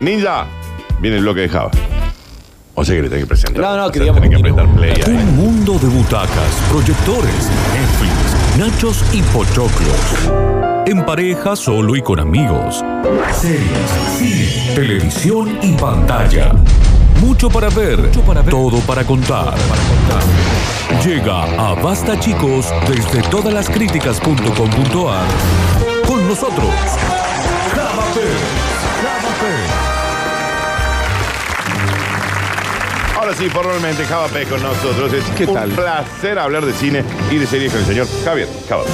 Ninja, viene el bloque de Java. O sea que le tenés que presentar. No, no, O que sea, digamos tenés que apretar play ahí. Un mundo de butacas, proyectores, Netflix, nachos y pochoclos. En pareja, solo y con amigos. Series, cine, televisión y pantalla. Mucho para ver, todo para contar. Llega a Basta Chicos desde todas las críticas.com.ar con nosotros. Java Ahora sí, formalmente, Java P con nosotros. Es ¿Qué un tal? placer hablar de cine y de series con el señor Javier Java.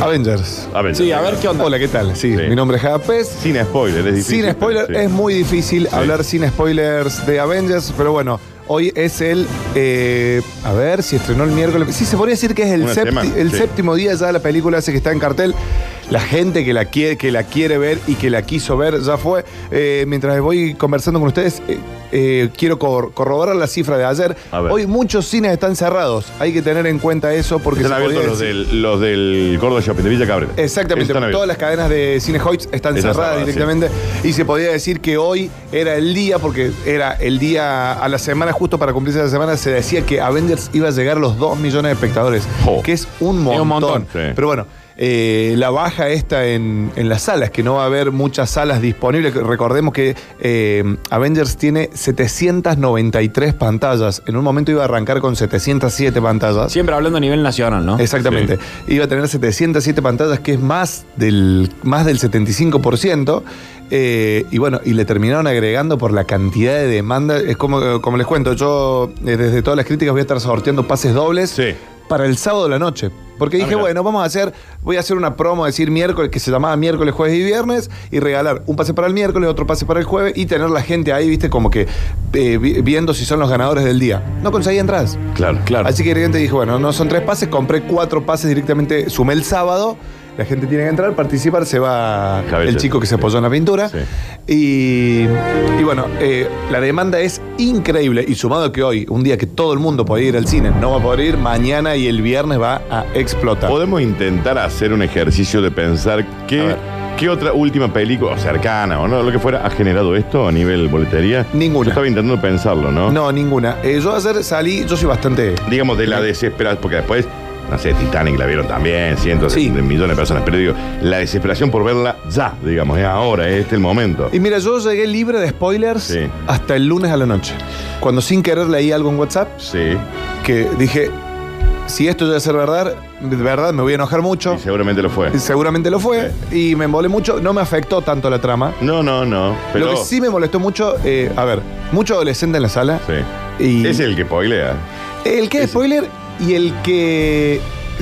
Avengers. A ver, Sí, a ver qué onda. Hola, ¿qué tal? Sí, Sí. mi nombre es Japes. Sin spoiler, es difícil. Sin spoiler, sí. es muy difícil Sí. hablar sin spoilers de Avengers, pero bueno, hoy es el. eh, a ver si estrenó el miércoles. Sí, se podría decir que es el, Una septi- semana, el sí. séptimo día ya de la película, ese que está en cartel. La gente que la quiere, que la quiere ver y que la quiso ver ya fue. Eh, mientras voy conversando con ustedes, eh, eh, quiero cor- corroborar la cifra de ayer. A ver. Hoy muchos cines están cerrados. Hay que tener en cuenta eso porque Están abiertos los decir- del, los del Córdoba Shopping de Villa Cabrera. Exactamente, Están abiertos. todas las cadenas de Cine Hoyts están Están cerradas cerradas, directamente y se podía decir que hoy era el día, porque era el día a la semana, justo para cumplirse la semana, se decía que Avengers iba a llegar a los 2 millones de espectadores, Jo. que es un montón. Es un montón, sí. Pero bueno, eh, la baja está en, en las salas, que no va a haber muchas salas disponibles. Recordemos que eh, Avengers tiene 793 pantallas. En un momento iba a arrancar con 707 pantallas. Siempre hablando a nivel nacional, ¿no? Exactamente. Iba a tener 707 pantallas, que es más del, más del 75%. eh, y bueno, y le terminaron agregando por la cantidad de demanda. Es como, como les cuento, yo eh, desde todas las críticas voy a estar sorteando pases dobles Sí. Para el sábado de la noche. Porque dije, mira. bueno, vamos a hacer, voy a hacer una promo, decir miércoles, que se llamaba miércoles, jueves y viernes, y regalar un pase para el miércoles, otro pase para el jueves, y tener la gente ahí, viste, como que eh, vi- viendo si son los ganadores del día. No conseguí entradas. Claro, claro. Así que de repente dije, bueno, no son tres pases, compré cuatro pases directamente, sumé el sábado. La gente tiene que entrar, participar, se va el chico que se apoyó en la pintura. Sí. Y, y bueno, eh, la demanda es increíble. Y sumado que hoy, un día que todo el mundo puede ir al cine, no va a poder ir, mañana y el viernes va a explotar. Podemos intentar hacer un ejercicio de pensar ver. qué otra última película, o cercana o no, lo que fuera, ha generado esto a nivel boletería. Ninguna. Yo estaba intentando pensarlo, ¿no? No, ninguna. Eh, yo ayer salí, yo soy bastante. Digamos de la desesperación, porque después, no sé, Titanic la vieron también, cientos Sí. de, millones de personas, pero digo, la desesperación por verla ya, digamos, es ahora, es este el momento. Y mira, yo llegué libre de spoilers Sí. hasta el lunes a la noche. Cuando sin querer leí algo en WhatsApp Sí, que dije, si esto debe ser verdad, de verdad me voy a enojar mucho. y seguramente lo fue. Y Seguramente lo fue. Y me embolé mucho. No me afectó tanto la trama. No, no, no. Pero, Lo que sí me molestó mucho, eh, a ver, mucho adolescente en la sala. Sí. Y Es el que poilea. el que es spoiler y el que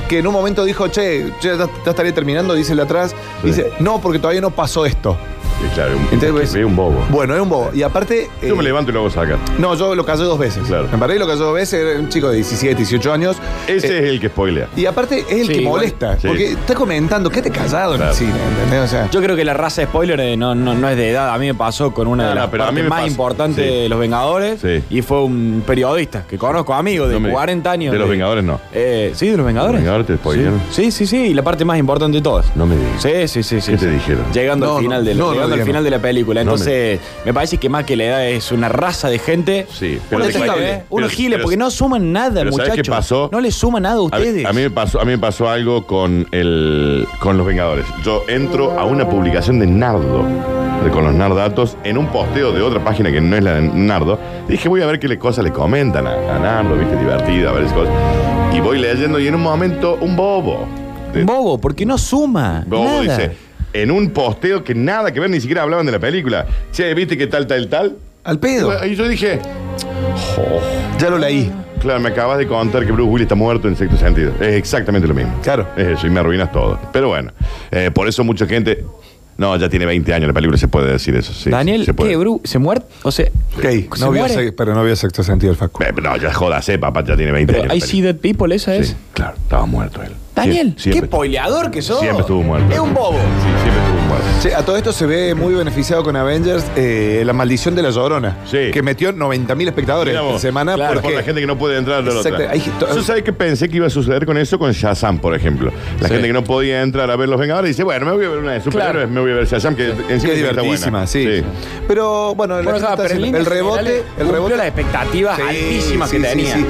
que en un momento dijo, che, che, ya, ya estaría terminando, dice el de atrás. Sí. Dice, no, porque todavía no pasó esto. Sí, claro, un, Entonces, que pues, ve un bobo. Bueno, es un bobo. Y aparte. Yo eh, me levanto y luego saca. No, yo lo callé dos veces. Claro. Me paré y lo callé dos veces. Era un chico de 17, 18 años. Ese Eh, es el que spoilea. Y aparte es el Sí, que igual. molesta. Sí. Porque está comentando, quédate callado Claro. en el cine, ¿entendés? O sea. Yo creo que la raza de spoiler eh, no, no, no es de edad. A mí me pasó con una No, de no, las pero partes más pasó. importantes Sí. de Los Vengadores. Sí. Y fue un periodista que conozco, amigo de No me- 40 años. De los Vengadores no. Eh, sí, de los Vengadores. ¿Los Vengadores te spoilearon? Sí, sí, sí. Y la parte más importante de todas. No me digas. Sí, sí, sí, sí. ¿Qué te sí. dijeron? Llegando al final de la, no, no llegando al final de la película. No me- Entonces, me parece que más que la edad es una raza de gente. Sí, Pero. Unos pero- giles, pero- porque no suman nada, pero ¿sabes muchachos. qué pasó? No les suma nada a ustedes. a mí me pasó, a mí me pasó algo con el con los Vengadores. Yo entro a una publicación de Nardo, de, con los Nardatos, en un posteo de otra página que no es la de Nardo. Dije, voy a ver qué le- cosas le comentan a, a Nardo, viste, divertida, a ver esas cosas. Y voy leyendo y en un momento, un bobo. de- Bobo, porque no suma. bobo nada. dice, en un posteo que nada que ver, ni siquiera hablaban de la película. Che, ¿viste qué tal, tal, tal? Al pedo. Y yo dije, "Jo". Ya lo leí. Claro, me acabas de contar que Bruce Willis está muerto en sexto sentido. Es exactamente lo mismo. Claro. Es eso, y me arruinas todo. Pero bueno, eh, por eso mucha gente. No, ya tiene 20 años la película, se puede decir eso. Sí, Daniel, se puede. ¿qué, Bru? ¿Se muere? O sea, Ok, ¿se no vio se- pero no había sexto sentido el Facu. Eh, no, ya jodas, eh, papá, ya tiene 20 Pero años. I see dead people, esa es. Sí, claro, estaba muerto él. Daniel, Sie- qué spoileador que sos. Siempre estuvo muerto. Es un bobo. Sí, siempre estuvo muerto. Sí, a todo esto se ve muy beneficiado con Avengers eh, La Maldición de la Llorona. Sí. Que metió 90.000 espectadores Mirá en semana. Claro, Por porque la gente que no puede entrar a la Exacto. otra. Hay- Yo sabés que pensé que iba a suceder con eso con Shazam, por ejemplo. La Sí. gente que no podía entrar a ver Los Vengadores dice, bueno, me voy a ver una de superhéroes, Claro. me voy a ver Shazam, que es está divertísima, buena. sí. Pero bueno, la Bueno, gente o sea, pero en líneas el rebote, el rebote las expectativas Sí, altísimas sí, que sí, tenía.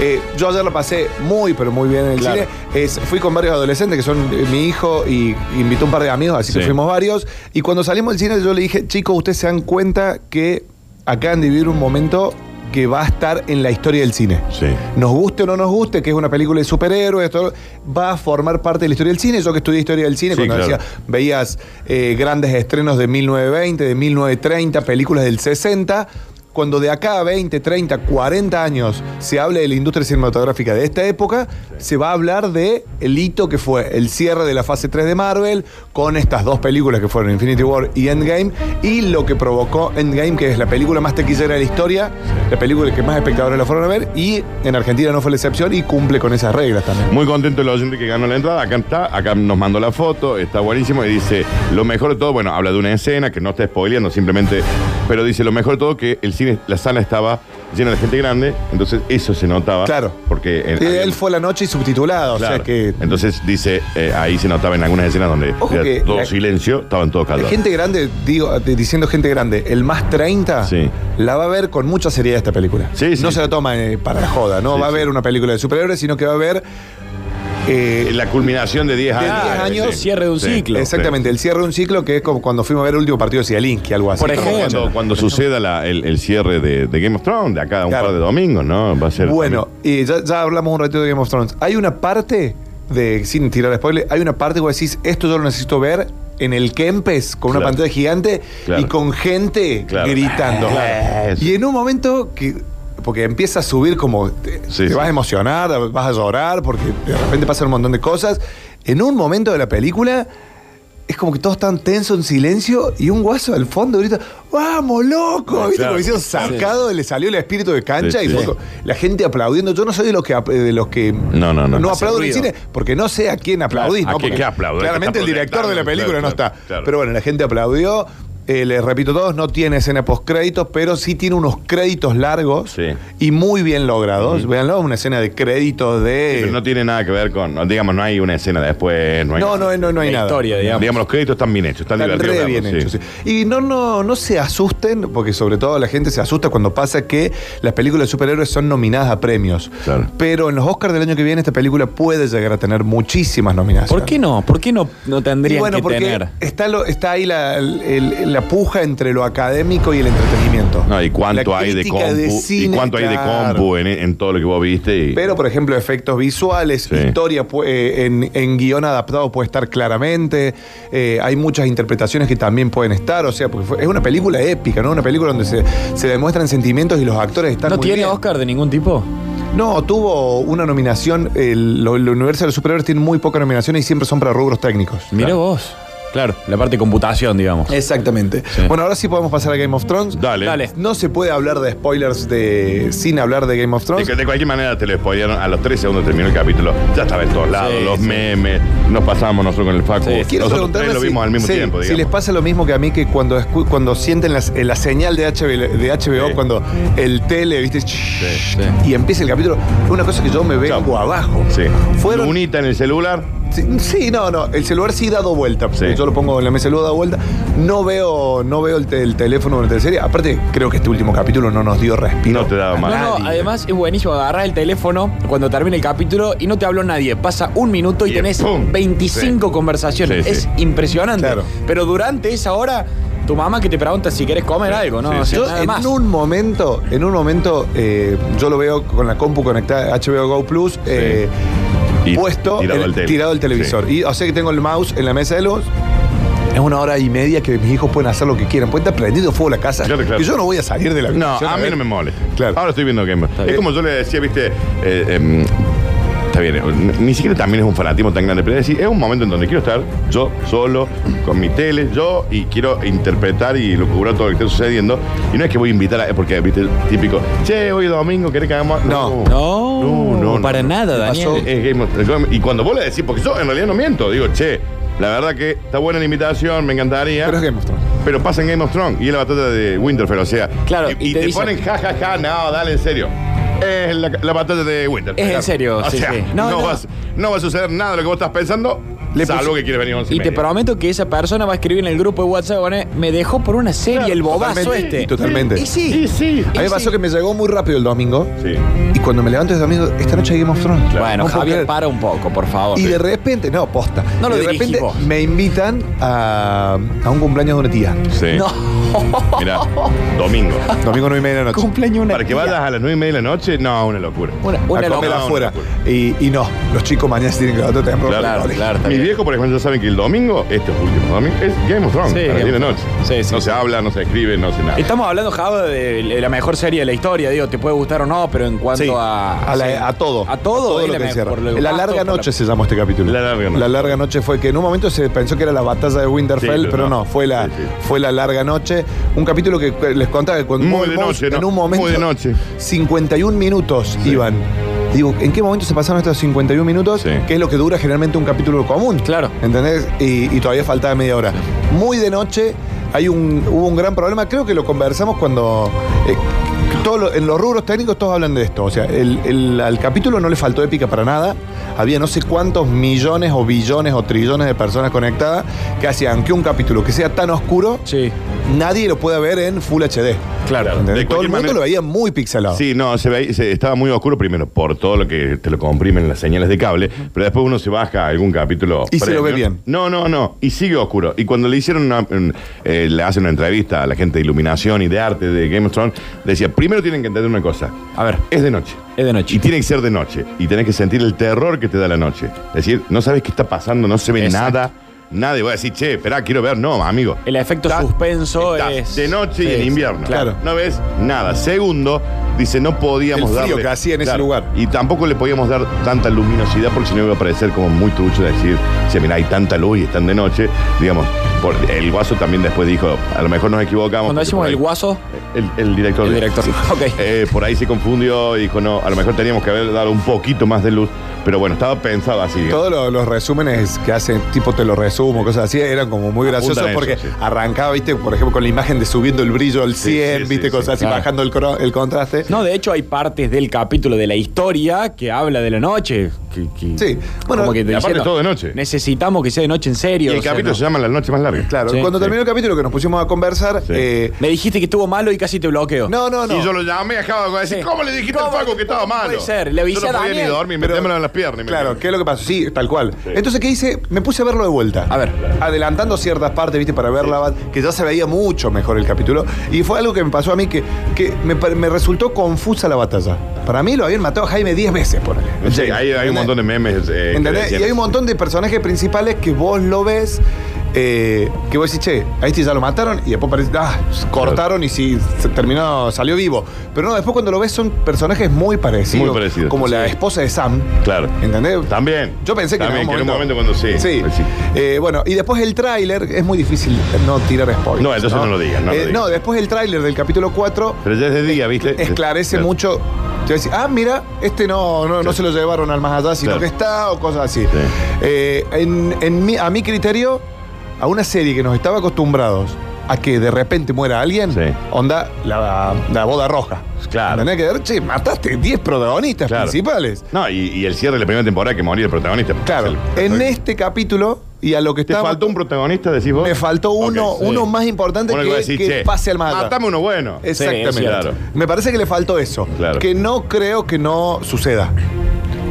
Eh, yo ayer lo pasé muy, pero muy bien en el Claro. cine. Es- fui con varios adolescentes que son eh, mi hijo y invitó un par de amigos, así Sí. que fuimos varios. Y cuando salimos del cine, yo le dije, chicos, ustedes se dan cuenta que acaban de vivir un momento que va a estar en la historia del cine. Sí. Nos guste o no nos guste, que es una película de superhéroes, todo, va a formar parte de la historia del cine. Yo que estudié historia del cine, Sí, cuando claro. decía, veías eh, grandes estrenos de 1920, de 1930, películas del 60. Cuando de acá a 20, 30, 40 años se hable de la industria cinematográfica de esta época, se va a hablar de el hito que fue el cierre de la fase 3 de Marvel, con estas dos películas que fueron Infinity War y Endgame, y lo que provocó Endgame, que es la película más taquillera de la historia, la película que más espectadores la fueron a ver, y en Argentina no fue la excepción y cumple con esas reglas también. Muy contento el oyente que ganó la entrada. Acá está, acá nos mandó la foto, está buenísimo. Y dice, lo mejor de todo, bueno, habla de una escena que no está spoileando, simplemente. Pero dice, lo mejor de todo, que el cine, la sala estaba llena de gente grande. Entonces, eso se notaba. Claro. Porque en- Sí, había- él fue la noche y subtitulado, Claro. o sea que Entonces dice, eh, ahí se notaba en algunas escenas donde Ojo era que todo la- silencio, estaban todos callados. gente grande, digo, de- diciendo gente grande, el más 30 Sí. la va a ver con mucha seriedad esta película. Sí, sí. No se la toma eh, para la joda, no Sí, va a sí. ver una película de superhéroes, sino que va a ver. Eh, La culminación de 10 De años. 10 años, cierre de un ciclo. exactamente, el cierre de un ciclo que es como cuando fuimos a ver el último partido de Zielinski, algo así. Por ejemplo. Cuando, cuando suceda la- el, el cierre de, de Game of Thrones, de acá a un Claro. par de domingos, ¿no? Va a ser. Bueno, y ya, ya hablamos un ratito de Game of Thrones. Hay una parte de, sin tirar spoiler, hay una parte que vos decís, esto yo lo necesito ver en el Kempes, con una pantalla gigante Claro. y con gente gritando. Claro. Y en un momento que. Porque empieza a subir como. Te, Sí, te sí. vas a emocionar, vas a llorar, porque de repente pasan un montón de cosas. En un momento de la película. Es como que todos están tensos en silencio y un guaso al fondo grita, ¡Vamos, loco! ¿Viste? Claro. Como diciendo, sacado, le salió el espíritu de cancha Sí, y sí. fue la gente aplaudiendo. Yo no soy de los que, de los que No, no, no. no Hace aplauden el cine porque no sé a quién aplaudís. ¿a ¿no? qué- Porque qué aplaude? Claramente el director de la película no está. Pero bueno, la gente aplaudió. Eh, les repito a todos, no tiene escena post créditos, pero sí tiene unos créditos largos Sí. y muy bien logrados. Véanlo, una escena de créditos de. Pero no tiene nada que ver con. no, digamos, no hay una escena después. No, hay no, no, no, no hay La nada. historia, digamos. Digamos, los créditos están bien hechos, están, Están divertidos. re bien hechos. sí. Y no, no, no se asusten, porque sobre todo la gente se asusta cuando pasa que las películas de superhéroes son nominadas a premios. Claro. Pero en los Oscars del año que viene esta película puede llegar a tener muchísimas nominaciones. ¿Por qué no? ¿Por qué no, no Y tendrían bueno, que porque tener? Está, lo- está ahí la, el- el- la puja entre lo académico y el entretenimiento. No, y cuánto La hay de crítica compu. y cine, cuánto hay de claro. compu en, en todo lo que vos viste. Y, Pero, por ejemplo, efectos visuales, Sí. historia pu- eh, en, en guion adaptado puede estar claramente. eh, hay muchas interpretaciones que también pueden estar. O sea, porque fue- es una película épica, ¿no? Una película donde se, se demuestran sentimientos y los actores están ¿No muy tiene bien. Oscar de ningún tipo? No, tuvo una nominación. El, lo- el universo de los superhéroes tiene muy pocas nominaciones y siempre son para rubros técnicos. Mira vos. Claro, la parte de computación, digamos. Exactamente. Sí. Bueno, ahora sí podemos pasar a Game of Thrones. Dale. Dale. No se puede hablar de spoilers de sin hablar de Game of De, Thrones. que- de cualquier manera te lo spoilearon a los tres segundos terminó el capítulo. Ya estaba en todos lados, Sí, los sí. memes, nos pasábamos nosotros con el Facu. Sí. Quiero nosotros preguntarles tres lo si- vimos al mismo sí, tiempo, si les pasa lo mismo que a mí que cuando, escu- cuando sienten eh, la señal de HBO, de HBO Sí. cuando el tele, ¿viste? sí. Y empieza el capítulo, una cosa que yo me vengo Chau. abajo. Sí. Fueron Lunita en el celular. Sí, sí, no, no. El celular sí dado vuelta. Sí. Yo lo pongo en la mesa, lo dado vuelta. No veo, no veo el, te- el teléfono en la teleserie. Aparte, creo que este último capítulo no nos dio respiro. No te daba más. No, además es buenísimo agarrar el teléfono cuando termina el capítulo y no te habló nadie. Pasa un minuto y, Y tenés ¡pum! 25 Sí. conversaciones. Sí, es impresionante. Claro. Pero durante esa hora, tu mamá que te pregunta si quieres comer Sí, algo, ¿no? sí, O sea, Yo nada en más. un momento, en un momento, eh, yo lo veo con la compu conectada a HBO Go Plus, eh, Y puesto, tirado el- al tele. tirado el televisor. Sí. Y o sea que tengo el mouse en la mesa de luz. Es una hora y media que mis hijos pueden hacer lo que quieran. Pueden estar prendido fuego la casa. Claro, claro. Que yo no voy a salir de la No, a mí no me molesta. Claro. Ahora estoy viendo Game of Es bien. como yo le decía, viste, eh, em, está bien, eh, ni siquiera también es un fanatismo tan grande, pero es decir, es un momento en donde quiero estar yo solo, con mi tele, yo, y quiero interpretar y locubrar todo lo que está sucediendo. Y no es que voy a invitar a, porque, viste, típico, che, hoy es domingo, ¿querés que hagamos? No. No, para nada. Daniel. Es Game of- y cuando vos le decís, porque yo en realidad no miento, digo, che, La verdad que está buena la invitación, me encantaría. Pero es Game of Thrones. Pero pasa en Game of Thrones y es la batalla de Winterfell, o sea. Claro, Y, y y te te, dicen- ponen ja, ja, ja, no, dale, en serio. Es la, la batalla de Winterfell. Es en serio, O sí, sea, sí. No, No, no. vas- no va a suceder nada de lo que vos estás pensando, Le salvo puse- que quieres venir a once Y te media. prometo que esa persona va a escribir en el grupo de WhatsApp, pone, me dejó por una serie Claro, el bobazo totalmente, este. totalmente. Y sí. Sí, sí. A mí me pasó que me llegó muy rápido el domingo. Sí. Y cuando me levanto ese domingo, esta noche hay Game of Thrones. Bueno, No puedo Javier, creer. para un poco, por favor. Y de repente, no, posta. No lo Y de dirigís repente vos. me invitan a, a un cumpleaños de una tía. Sí. No. Mira, domingo. Domingo nueve y media de la noche. Cumpleaños una Para que tía. vayas a las nueve y media de la noche, no, una locura. Una, a una comer locura. no, afuera. Y, y no, los chicos mañana se tienen que levantar temprano. Claro, Claro, está bien. Viejos, por ejemplo, ya saben que el domingo, este último domingo, es Game of Thrones. Sí, a las Game 10 de of noche. Thrones. Sí, sí, no sí. se habla, no se escribe, no se nada. Estamos hablando, Java, de la mejor serie de la historia. Digo, te puede gustar o no, pero en cuanto Sí, a. a, la- sí. a todo. A todo, es lo la que mejor, encierra. por lo La gasto, larga por noche se llamó este capítulo. La larga noche. La larga noche fue que en un momento se pensó que era la batalla de Winterfell, Sí, pero pero no, no. fue la, Sí, sí. fue la larga noche. Un capítulo que les contaba que cuando Muy de noche, en ¿no? un momento Muy de noche. 51 minutos iban. Digo, ¿en qué momento se pasaron estos 51 minutos? Sí. Que es lo que dura generalmente un capítulo común. Claro. ¿Entendés? Y, y todavía faltaba media hora. Muy de noche, hay un, hubo un gran problema. Creo que lo conversamos cuando. eh, todo lo- en los rubros técnicos todos hablan de esto. O sea, el, el- al capítulo no le faltó épica para nada. Había no sé cuántos millones o billones o trillones de personas conectadas que hacían que un capítulo que sea tan oscuro, Sí. nadie lo pueda ver en Full HD. Claro. De Todo el mundo manera- lo veía muy pixelado. Sí, no, se veía- se- estaba muy oscuro primero por todo lo que te lo comprimen las señales de cable, pero después uno se baja a algún capítulo. Y se lo ve bien. No, no, no, y sigue oscuro. Y cuando le hicieron una, un- eh, le hacen una entrevista a la gente de iluminación y de arte de Game of Thrones, decía, primero tienen que entender una cosa. A ver, Es de noche. Es de noche. Y tiene que ser de noche. Y tenés que sentir el terror que te da la noche. Es decir, no sabes qué está pasando, no se ve Exacto. nada. Nada. Y voy a decir, che, espera, quiero ver. No, amigo. El efecto Estás- suspenso estás es. De noche y Sí, en sí, invierno. claro. No ves nada. Segundo, dice, no podíamos El frío darle. que hacía en ese lugar. Y tampoco le podíamos dar tanta luminosidad porque si no iba a parecer como muy trucho decir, che, mira, hay tanta luz y están de noche. Digamos, por, el guaso también después dijo, a lo mejor nos equivocamos. Cuando porque decimos por ahí- el guaso, El, el director. el director. Ok. Eh, por ahí se confundió y dijo, no, a lo mejor teníamos que haber dado un poquito más de luz. Pero bueno, estaba pensado así. Todos los, los resúmenes que hacen, tipo te lo resumo, cosas así, eran como muy graciosos Apuntan a porque eso, sí. arrancaba, viste, por ejemplo, con la imagen de subiendo el brillo al 100, Sí, sí, viste, sí, cosas sí, así, claro. bajando el, cro- el contraste. No, de hecho hay partes del capítulo de la historia que habla de la noche. Que, que- Sí, bueno, como que te y aparte diciendo, todo de noche. Necesitamos que sea de noche en Y serio. el o sea, capítulo no. se llama La noche más larga. Claro, Sí, cuando sí. terminó el capítulo que nos pusimos a conversar, Sí. eh, Me dijiste que estuvo malo y casi te bloqueo. no, no, no. Y yo lo llamé, acabo de decir, Sí. ¿cómo le dijiste al ¿Cómo? Facu que estaba malo? Puede ser, le avisé yo no a podía Daniel. ni dormir, Pero- metémelo en las piernas. y me Claro. ¿qué es lo que pasó? Sí, tal cual. Entonces, ¿qué hice? Me puse a verlo de vuelta. A ver. Adelantando ciertas partes, ¿viste? Para verla, que ya se veía mucho mejor el capítulo. Y fue algo que me pasó a mí que, que me, pa- me resultó confusa la batalla. Para mí lo habían matado a Jaime 10 veces, por ahí. Sí, hay, hay un montón de memes. eh, ¿Entendés? Y hay un montón de personajes principales que vos lo ves. eh, que vos decís, che, a este ya lo mataron y después parece, ah, cortaron y sí, se terminó, salió vivo. Pero no, después cuando lo ves son personajes muy parecidos. Muy parecidos, Como la esposa de Sam. Claro. ¿Entendés? También. Yo pensé que También, en que algún en un momento cuando sí. Sí. Pues sí. Eh, bueno, y después el tráiler, es muy difícil no tirar spoilers. No, entonces no lo digas, no lo digas. después el tráiler del capítulo 4 Pero ya es de día, ¿viste? esclarece Claro. mucho. Te voy a decir, ah, mira, este no, no, no se lo llevaron al más allá, sino Claro. que está o cosas así. Sí. Eh, en, en mi- a mi criterio, a una serie que nos estaba acostumbrados a que de repente muera alguien, Sí. onda la, la boda roja. Claro. Tenés que ver, che, mataste 10 protagonistas Claro. principales. No, y, y el cierre de la primera temporada que moría el protagonista. Claro, El- en este capítulo y a lo que ¿Te estaba. faltó un protagonista, decís vos? Me faltó uno, sí. uno más importante que, que pase al allá. Matame uno bueno. Exactamente. Sí, cierto. Me parece que le faltó eso. Claro. Que no creo que no suceda.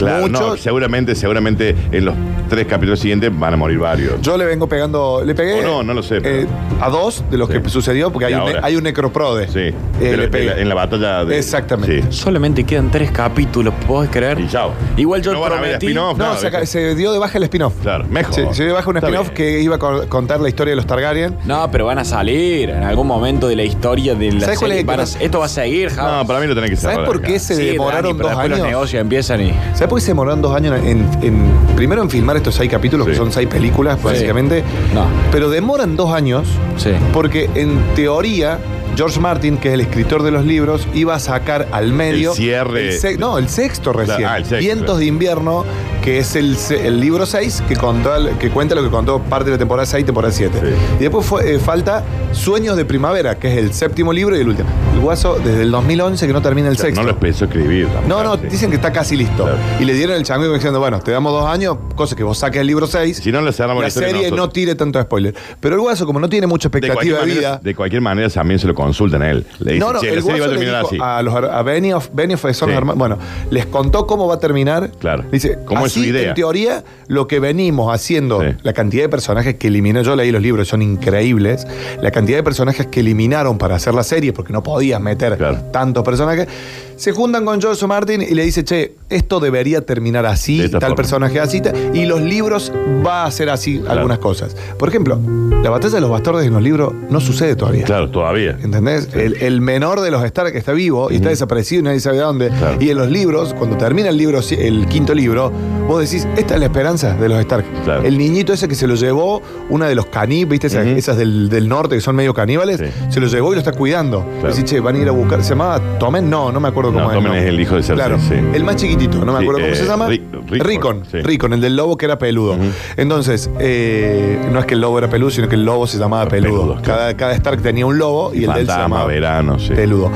Claro, no, seguramente, seguramente en los tres capítulos siguientes van a morir varios. Yo le vengo pegando, le pegué O no, no lo sé, pero- eh, a dos de los Sí. que sucedió, porque hay Y un, ahora. hay un necroprode. Sí. Eh, Pero le en, pegué. la, en la batalla de. Exactamente. Sí. Solamente quedan tres capítulos, ¿puedes creer? Y chao. Igual yo no van a haber prometí. spin-off, No, nada, se, acá- ¿viste? se dio de baja el spin-off. Claro, mejor. Se dio de baja un Está spin-off bien. que iba a co- contar la historia de los Targaryen. No, pero van a salir en algún momento de la historia de la ¿Sabes cuál serie. es? Van a- esto va a seguir, Java. No, para mí lo tenés que ¿Sabes cerrar por acá. qué se Sí, demoraron Dani, pero dos después los años? negocios empiezan y. ¿Sabes qué se demoraron dos años en, en- primero en filmar estos seis capítulos, que Sí. son seis películas, básicamente? No. Pero demoran dos años Sí. porque en teoría George Martin, que es el escritor de los libros, iba a sacar al medio. El cierre. el se- no, el sexto recién. ah, el sexto, Vientos claro. de invierno, que es el, libro 6, que, contó, que cuenta lo que contó parte de la temporada 6 y temporada 7. Sí. Y después fue, eh, falta Sueños de Primavera, que es el séptimo libro y el último. El guaso, desde el 2011, que no termina el sexto. No lo empezó a escribir. No, no, sí. dicen que está casi listo. Claro. Y le dieron el chango diciendo, bueno, te damos dos años, cosa que vos saques el libro 6. Si no, le cerramos la la serie no tire tanto spoiler. Pero el guaso, como no tiene mucha expectativa de, vida. de cualquier manera también se lo consultan a él. Le dicen, no, no, che, el la serie va a terminar así. a, los, a Benioff, Benioff son Sí. los hermanos- bueno, les contó cómo va a terminar. Claro. Dice, ¿Cómo su idea? En teoría, lo que venimos haciendo, Sí. la cantidad de personajes que eliminó, yo leí los libros, son increíbles. La cantidad de personajes que eliminaron para hacer la serie, porque no podías meter Claro. tantos personajes, se juntan con George Martin y le dice, che, esto debería terminar así, De esta tal forma. personaje así, ta- y los libros va a hacer así algunas cosas. Por ejemplo, la batalla de los bastardos en los libros no sucede todavía. Claro, todavía. ¿Entendés? El, el menor de los Stark está vivo y está desaparecido y nadie sabe dónde. Claro. Y en los libros, cuando termina el libro, el quinto libro, vos decís, esta es la esperanza de los Stark. Claro. El niñito ese que se lo llevó, una de los caníbales, ¿viste? Esas, Ujú. esas del, del norte que son medio caníbales, Sí. se lo llevó y lo está cuidando. Claro. Decís, che, van a ir a buscar. ¿Se llamaba Tomen? No, no me acuerdo cómo No, es. Tommen no. es el hijo de Cersei, Claro. sí. El más chiquitito, no me Sí, acuerdo cómo eh, se llama. Rick- Rickon, sí. Rickon, el del lobo que era peludo. Entonces, eh, no es que el lobo era peludo, sino que el lobo se llamaba peludo. Peludo, claro. cada, cada Stark tenía un lobo y, el de él se Fantasma, llamaba verano, sí. peludo.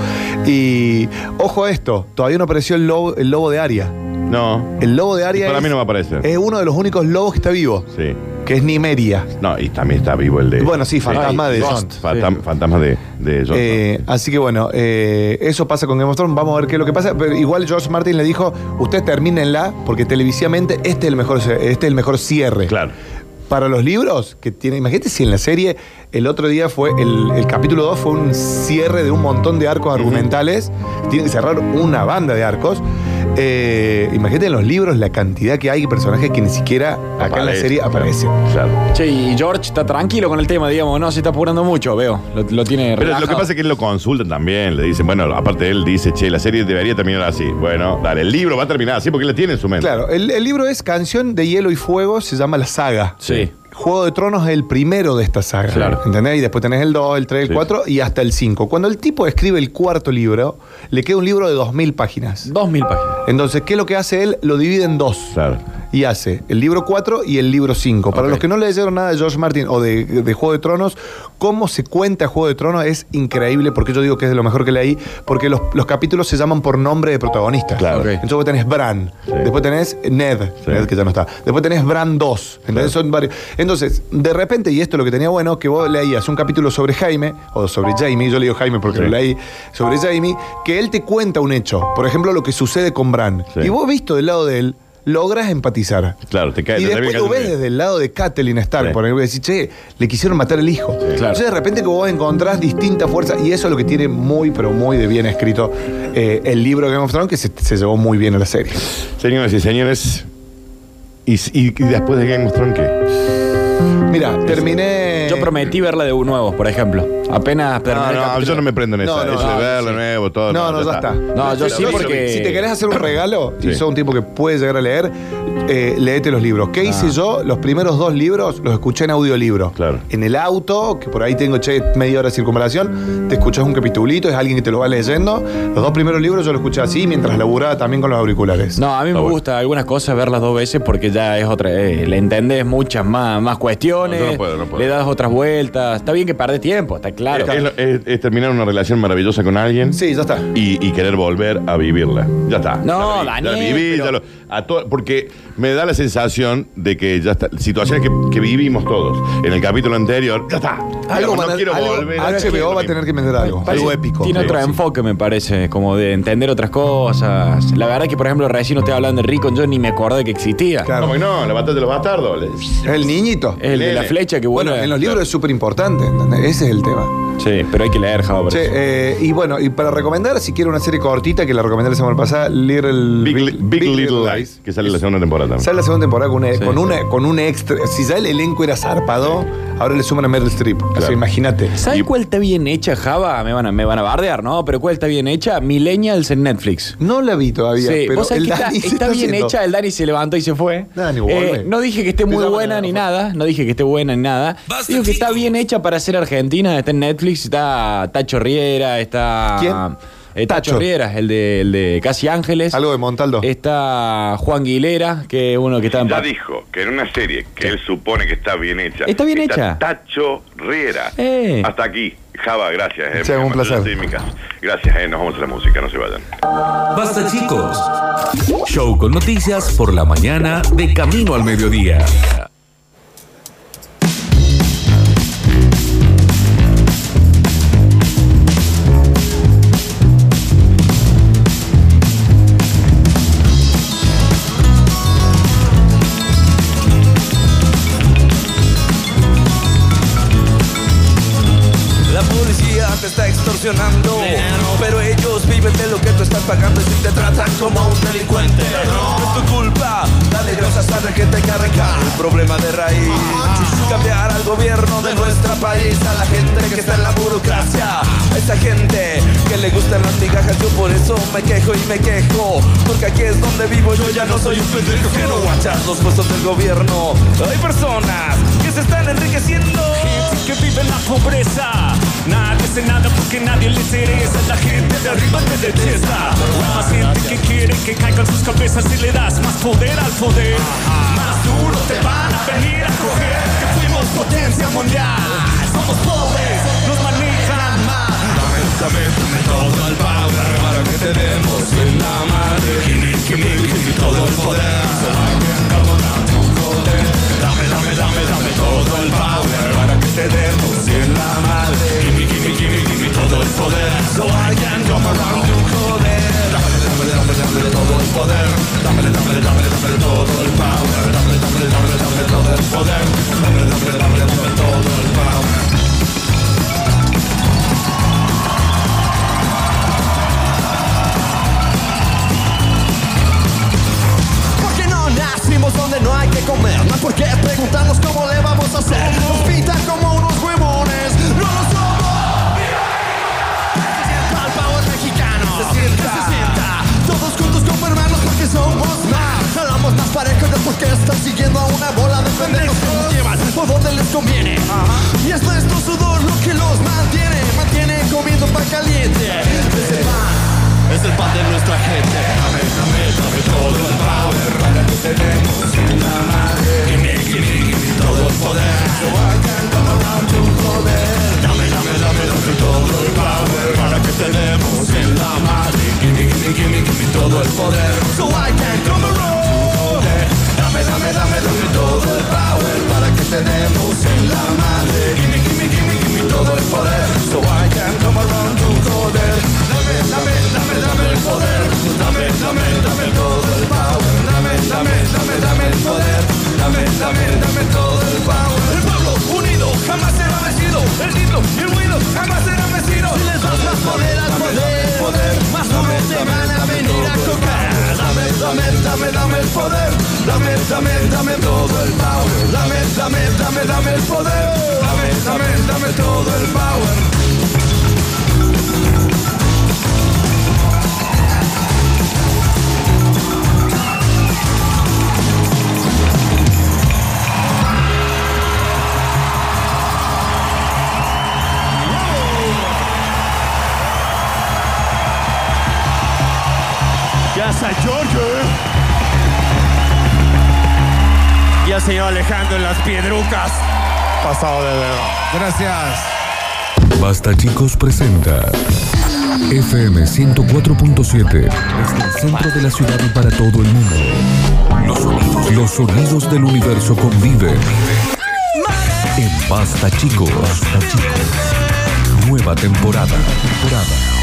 Y ojo a esto, todavía no apareció el lobo, el lobo de Aria. No. El lobo de Aria Para es, mí no va a aparecer. es uno de los únicos lobos que está vivo, Sí. Que es Nimeria. No, y también está vivo el de. Bueno, sí, fantasma de Ghost. Fantam- Fantasma de, de Eh, así que bueno, eh, eso pasa con Game of Thrones. Vamos a ver qué es lo que pasa. Pero igual George Martin le dijo: Ustedes termínenla, porque televisivamente este es el mejor, este es el mejor cierre. Claro. Para los libros, que tiene, imagínate si en la serie el otro día fue, el, el capítulo 2 fue un cierre de un montón de arcos argumentales, tiene que cerrar una banda de arcos. Eh, imagínate en los libros la cantidad que hay de personajes que ni siquiera acá en la serie aparecen. Claro. Che, y George está tranquilo con el tema, digamos, no se está apurando mucho, veo. Lo, lo tiene Pero lo que pasa es que él lo consultan también. Le dicen, bueno, aparte él dice, che, la serie debería terminar así. Bueno, dale, el libro va a terminar así porque él la tiene en su mente. Claro, el, el libro es Canción de Hielo y Fuego, se llama La Saga. Sí. Juego de Tronos es el primero de esta saga. Claro. ¿Entendés? Y después tenés el 2, el 3, el Sí. 4 y hasta el 5. Cuando el tipo escribe el cuarto libro, le queda un libro de 2.000 páginas. Dos mil páginas. Entonces, ¿qué es lo que hace él? Lo divide en dos. Claro. Y hace el libro 4 y el libro 5. Para los que no leyeron nada de George Martin o de, de Juego de Tronos, cómo se cuenta Juego de Tronos es increíble, porque yo digo que es de lo mejor que leí, porque los, los capítulos se llaman por nombre de protagonistas. Claro. Entonces vos tenés Bran, Sí. después tenés Ned, Sí. Ned que ya no está, después tenés Bran 2, ¿entendés? Son varios. Entonces, de repente, y esto es lo que tenía bueno, que vos leías un capítulo sobre Jaime, o sobre Jamie, yo le digo Jaime porque Sí. lo leí, sobre Jamie, que él te cuenta un hecho, por ejemplo, lo que sucede con Bran. Sí. Y vos visto del lado de él, logras empatizar. Claro, te cae Y te después lo ves desde el lado de Catelyn Stark, Sí. por ejemplo, y decís, che, le quisieron matar el hijo. Claro. Entonces de repente que vos encontrás distintas fuerzas, y eso es lo que tiene muy, pero muy de bien escrito eh, el libro de Game of Thrones, que se, se llevó muy bien a la serie. Señoras y señores, ¿y, y- y después de Game of Thrones qué? Mira, terminé. Yo prometí verla de nuevo, por ejemplo. Apenas No, terminé el no, capítulo. yo no me prendo en No, esa. no, eso no, de verlo sí. nuevo, todo. No, no, ya está. No, yo sí porque- Si te querés hacer un regalo y Sí. sos un tipo que puede llegar a leer, eh, leete los libros. ¿Qué hice yo? Los primeros dos libros los escuché en audiolibro. Claro. En el auto, que por ahí tengo che, media hora de circunvalación, te escuchás un capitulito, es alguien que te lo va leyendo. Los dos primeros libros yo los escuché así mientras laburaba también con los auriculares. No, a mí Está me bueno. gusta algunas cosas verlas dos veces porque ya es otra. eh, le entendés muchas más, más cuestiones. No, yo no puedo, no puedo. Le das otras vueltas. Está bien que perdés tiempo, está claro. Es, es- es terminar una relación maravillosa con alguien. Sí, ya está. Y, y querer volver a vivirla. Ya está. No, ya la vi- Daniel, Ya la viví, pero- ya lo- a to- porque me da la sensación de que ya está. Situaciones que, que vivimos todos. En el capítulo anterior, ya está. Algo no van a- quiero algo- volver. HBO va a tener que meter algo, Parece- algo épico. Tiene Sí, otro sí. enfoque, me parece, como de entender otras cosas. La verdad que, por ejemplo, recién usted hablando de Rico, yo ni me acordé que existía. Claro. ¿Cómo que no? La batalla de los bastardos. Le- El niñito. Es el de la flecha que Bueno, vuelve. en los libros es súper importante, ¿entendés? Ese es el tema. Sí, pero hay que leer, Java. Che, eh, y bueno, y para recomendar, si quiere una serie cortita, que la recomendé la semana pasada, Little Big, Li- Big Little Lies, que sale la segunda temporada también. Sale la segunda temporada con, una, Sí, con, sí. una, con un extra. Si ya el elenco era zarpado, ahora le suman a Meryl Streep. O sea, Claro. imagínate. ¿Sabes Y- cuál está bien hecha, Java? Me van, a, me van a bardear, ¿no? Pero ¿cuál está bien hecha? Millennials en Netflix. No la vi todavía, Sí, pero vos sabés el que está, Dani se está bien haciendo- hecha, el Dani se levantó y se fue. Eh, Dani, vuelve. no dije que esté muy buena ni nada, no dije que esté buena ni nada. Digo que está bien hecha para ser argentina, está en Netflix Netflix está Tacho Riera, está. ¿Quién? Eh, Tacho, Tacho. Riera, el de, el de Casi Ángeles. Algo de Montaldo. Está Juan Guilera, que es uno que está en. Ya dijo que en una serie que él supone que está bien hecha. Está bien hecha. Tacho Riera. Eh. Hasta aquí. Java, gracias. Eh, Sí, un placer. Gracias, eh. Nos vamos a la música, no se vayan. Basta chicos. Show con noticias por la mañana de camino al mediodía. Pero ellos viven de lo que tú estás pagando y si te tratan como un delincuente. No es tu culpa, dale Dios hasta que te que el problema de raíz. Cambiar al gobierno de nuestro país, a la gente que está en la burocracia, a esa gente que le gustan las migajas. Yo por eso me quejo y me quejo, porque aquí es donde vivo. Yo ya no soy un pendejo que no guachas los puestos del gobierno. Hay personas que se están enriqueciendo. Gente que vive en la pobreza. Nadie hace nada porque nadie le interesa. La gente de arriba te detesta. Más gente que quiere que caigan sus cabezas y le das más poder al poder. Más duro te van a venir a coger. Que fuimos potencia mundial. Somos pobres, nos manejan mal. Dame todo el power para que te demos en la madre. Todo el poder. Dame, todo el power para que te demos en la madre. Gimme, gimme, gimme, gimme todo el poder. So I can come around to joder. Dame, dame, dame, dame todo el poder. Dame todo el power. Dame, dame, dame, dame todo el poder. Dame, dame todo el power. Nacimos donde no hay que comer. No hay por qué preguntarnos cómo le vamos a hacer. Nos pintan como unos huevones. No lo somos. Sienta el power mexicano. Se sienta. Se sienta. Todos juntos como hermanos porque somos más. Jalamos más parejo no es porque están siguiendo a una bola de pendejos que nos llevan por donde les conviene. Y es nuestro sudor lo que los mantiene. Mantiene comiendo pan caliente. Pan. Es el pan de nuestra gente. Dame, dame, dame todo el power para que tenemos en la madre. Gimme, gimme, gimme todo el poder. So I can come around to joder. Dame, dame, dame, dame todo el power para que tenemos en la madre. Gimme, gimme, gimme, gimme todo el poder. So I can come around to. Dame, dame, dame, dame todo el power para que tenemos en la madre. Gimme, gimme, gimme, gimme todo el poder. So I can come around to joder. Dame, dame, dame, dame el poder. Dame, dame, dame todo el power. Dame, dame, dame, dame el poder. Dame, dame, dame todo el power. El pueblo unido jamás será vencido. El grito y el ruido jamás serán vencidos. Si les das más poder al poder, más duro te van a venir a tocar. Dame, dame, dame, dame el poder. Dame, dame, dame todo el power. Dame, dame, dame, dame el poder. Dame, dame, dame todo el power. Ya está Giorgio. Y el señor Alejandro en las piedrucas. Pasado de verdad. Gracias. Basta chicos presenta FM 104.7 desde el centro de la ciudad y para todo el mundo. Los sonidos, del universo conviven en Basta chicos. Basta chicos. Nueva temporada. temporada.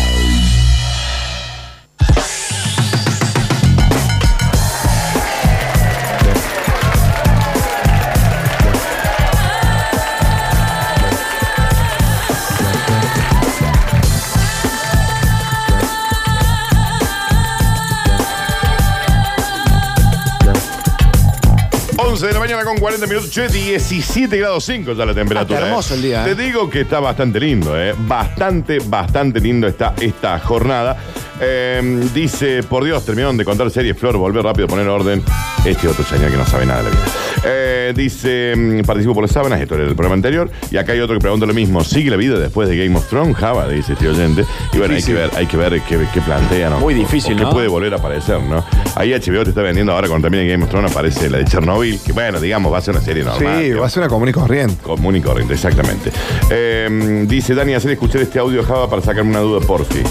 De la mañana con 40 minutos. Che, 17 grados 5 ya la temperatura. Está hermoso eh. el día, eh. Te digo que está bastante lindo, ¿eh? Bastante, bastante lindo está esta jornada. Eh, dice, por Dios, terminaron de contar serie Flor, volver rápido, poner orden. Este otro señor que no sabe nada de la vida. Eh, dice, mm, participo por las sábanas, esto era del programa anterior. Y acá hay otro que pregunta lo mismo. ¿Sigue la vida después de Game of Thrones? Java, dice este oyente. Y bueno, hay que ver, hay que ver qué, qué plantean. ¿no? Muy difícil, O ¿no? puede volver a aparecer, ¿no? Ahí HBO te está vendiendo ahora cuando también en Game of Thrones aparece la de Chernobyl, que bueno, digamos, va a ser una serie normal. Sí, que- va a ser una común y corriente. Común y corriente, exactamente. Eh, dice Dani, hacer escuchar este audio Java para sacarme una duda por fin.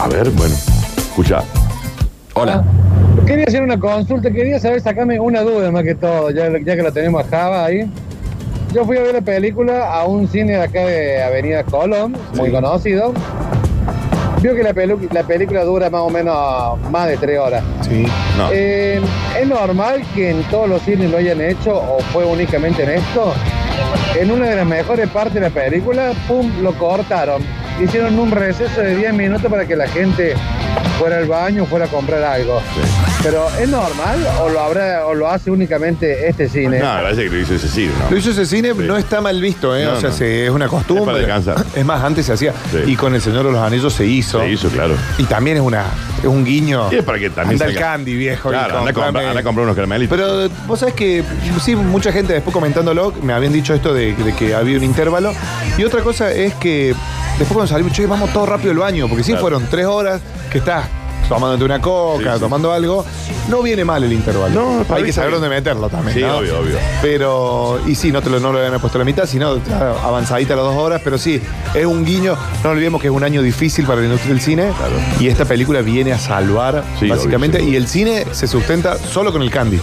A ver, bueno, escucha. Hola. Quería hacer una consulta, quería saber, sacarme una duda más que todo, ya, ya que la tenemos a Java ahí. Yo fui a ver la película a un cine de acá de Avenida Colón, muy conocido. Vio que la película dura más o menos más de tres horas. Sí. No. Eh, ¿Es normal que en todos los cines lo hayan hecho o fue únicamente en esto? En una de las mejores partes de la película, pum, lo cortaron. Hicieron un receso de 10 minutos para que la gente fuera al baño o fuera a comprar algo. Pero ¿es normal o lo habrá o lo hace únicamente este cine? No, parece que lo hizo ese ¿no? Lo hizo ese cine, no está mal visto, ¿eh? No, o sea, no. se- es una Es para costumbre. descansar. Es más, antes se hacía. Sí. Y con El Señor de los Anillos se hizo. Se hizo, claro. Y también es una es un guiño. Y es para que también Anda el salga- candy, viejo. y Claro, anda a, comprar, comprame- anda a comprar unos caramelitos. Pero vos sabés que sí, mucha gente después comentándolo me habían dicho esto de, de que había un intervalo. Y otra cosa es que después cuando salimos, che, vamos todo rápido al baño, porque sí Claro. fueron tres horas que estás tomándote una coca, Sí, tomando algo, no viene mal el intervalo. No, para Hay que está saber dónde meterlo también. Sí, ¿no? obvio, obvio. Pero, y sí, no te lo, no lo habían puesto a la mitad, sino claro, avanzadita las dos horas, pero sí, es un guiño. No olvidemos que es un año difícil para la industria del cine. Y esta película viene a salvar, Sí, básicamente. obvio. Y el cine se sustenta solo con el candy.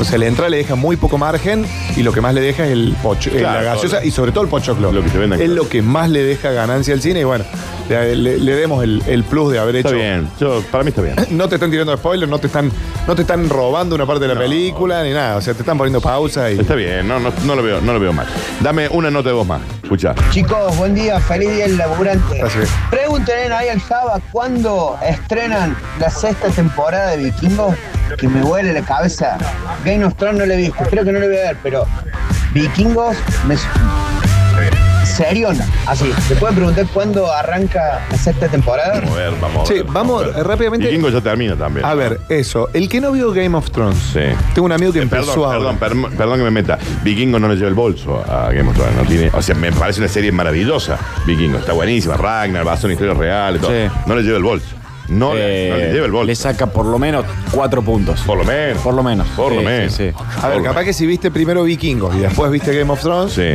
O sea, la entrada le deja muy poco margen y lo que más le deja es el pocho, eh, Claro, la gaseosa y sobre todo el pochoclo. Lo que es claro. lo que más le deja ganancia al cine y bueno, le, le- le demos el, el plus de haber Está hecho. bien. Yo, para mí está bien. No te están tirando spoilers, no te están, no te están robando una parte de la película ni nada. O sea, te están poniendo pausa y. Está bien, no, no, no lo veo, no lo veo mal. Dame una nota de voz más. Escucha. Chicos, buen día, feliz día del laburante. Gracias. Pregúntenle ahí al Java cuándo estrenan la sexta temporada de Vikingos, que me huele la cabeza. Game of Thrones no le he visto, creo que no le voy a ver, pero Vikingos me... Serión, así. ¿Le pueden preguntar cuándo arranca la sexta temporada? Vamos a ver, vamos a Sí, ver. vamos, a ver. eh, rápidamente. Vikingo ya termina también. A ver, eso. El que no vio Game of Thrones. Sí. Tengo un amigo que Eh, empezó Perdón, a. perdón, per- perdón que me meta. Vikingo no le lleva el bolso a Game of Thrones. No tiene, o sea, me parece una serie maravillosa. Vikingo está buenísima. Ragnar, basado en historias reales. Todo. Sí. No le lleva el bolso. No, le, no le Eh, lleva el bolso. le saca por lo menos cuatro puntos. Por lo menos. Por lo menos. Por lo Sí, menos. sí, sí. A ver, capaz que si viste primero Vikingos y después viste Game of Thrones, Sí.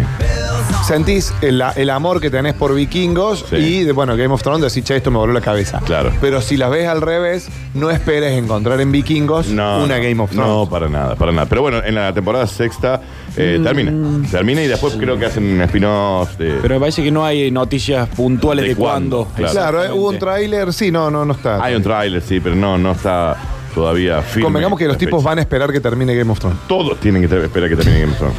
sentís el, el amor que tenés por Vikingos Sí. y de, bueno, Game of Thrones decís, che, esto me voló la cabeza. Claro. Pero si las ves al revés, no esperes encontrar en Vikingos No, una Game of Thrones. No, para nada, para nada. Pero bueno, en la temporada sexta eh, termina. Termina y después creo que hacen un spin-off de. Pero me parece que no hay noticias puntuales ¿De de, cuándo? cuándo. Claro. Claro, eh, hubo un tráiler, sí, no, no, no está. Hay un tráiler, sí, pero no, no está todavía firme. Convengamos que los la tipos fecha. van a esperar que termine Game of Thrones. Todos tienen que esperar que termine Game of Thrones.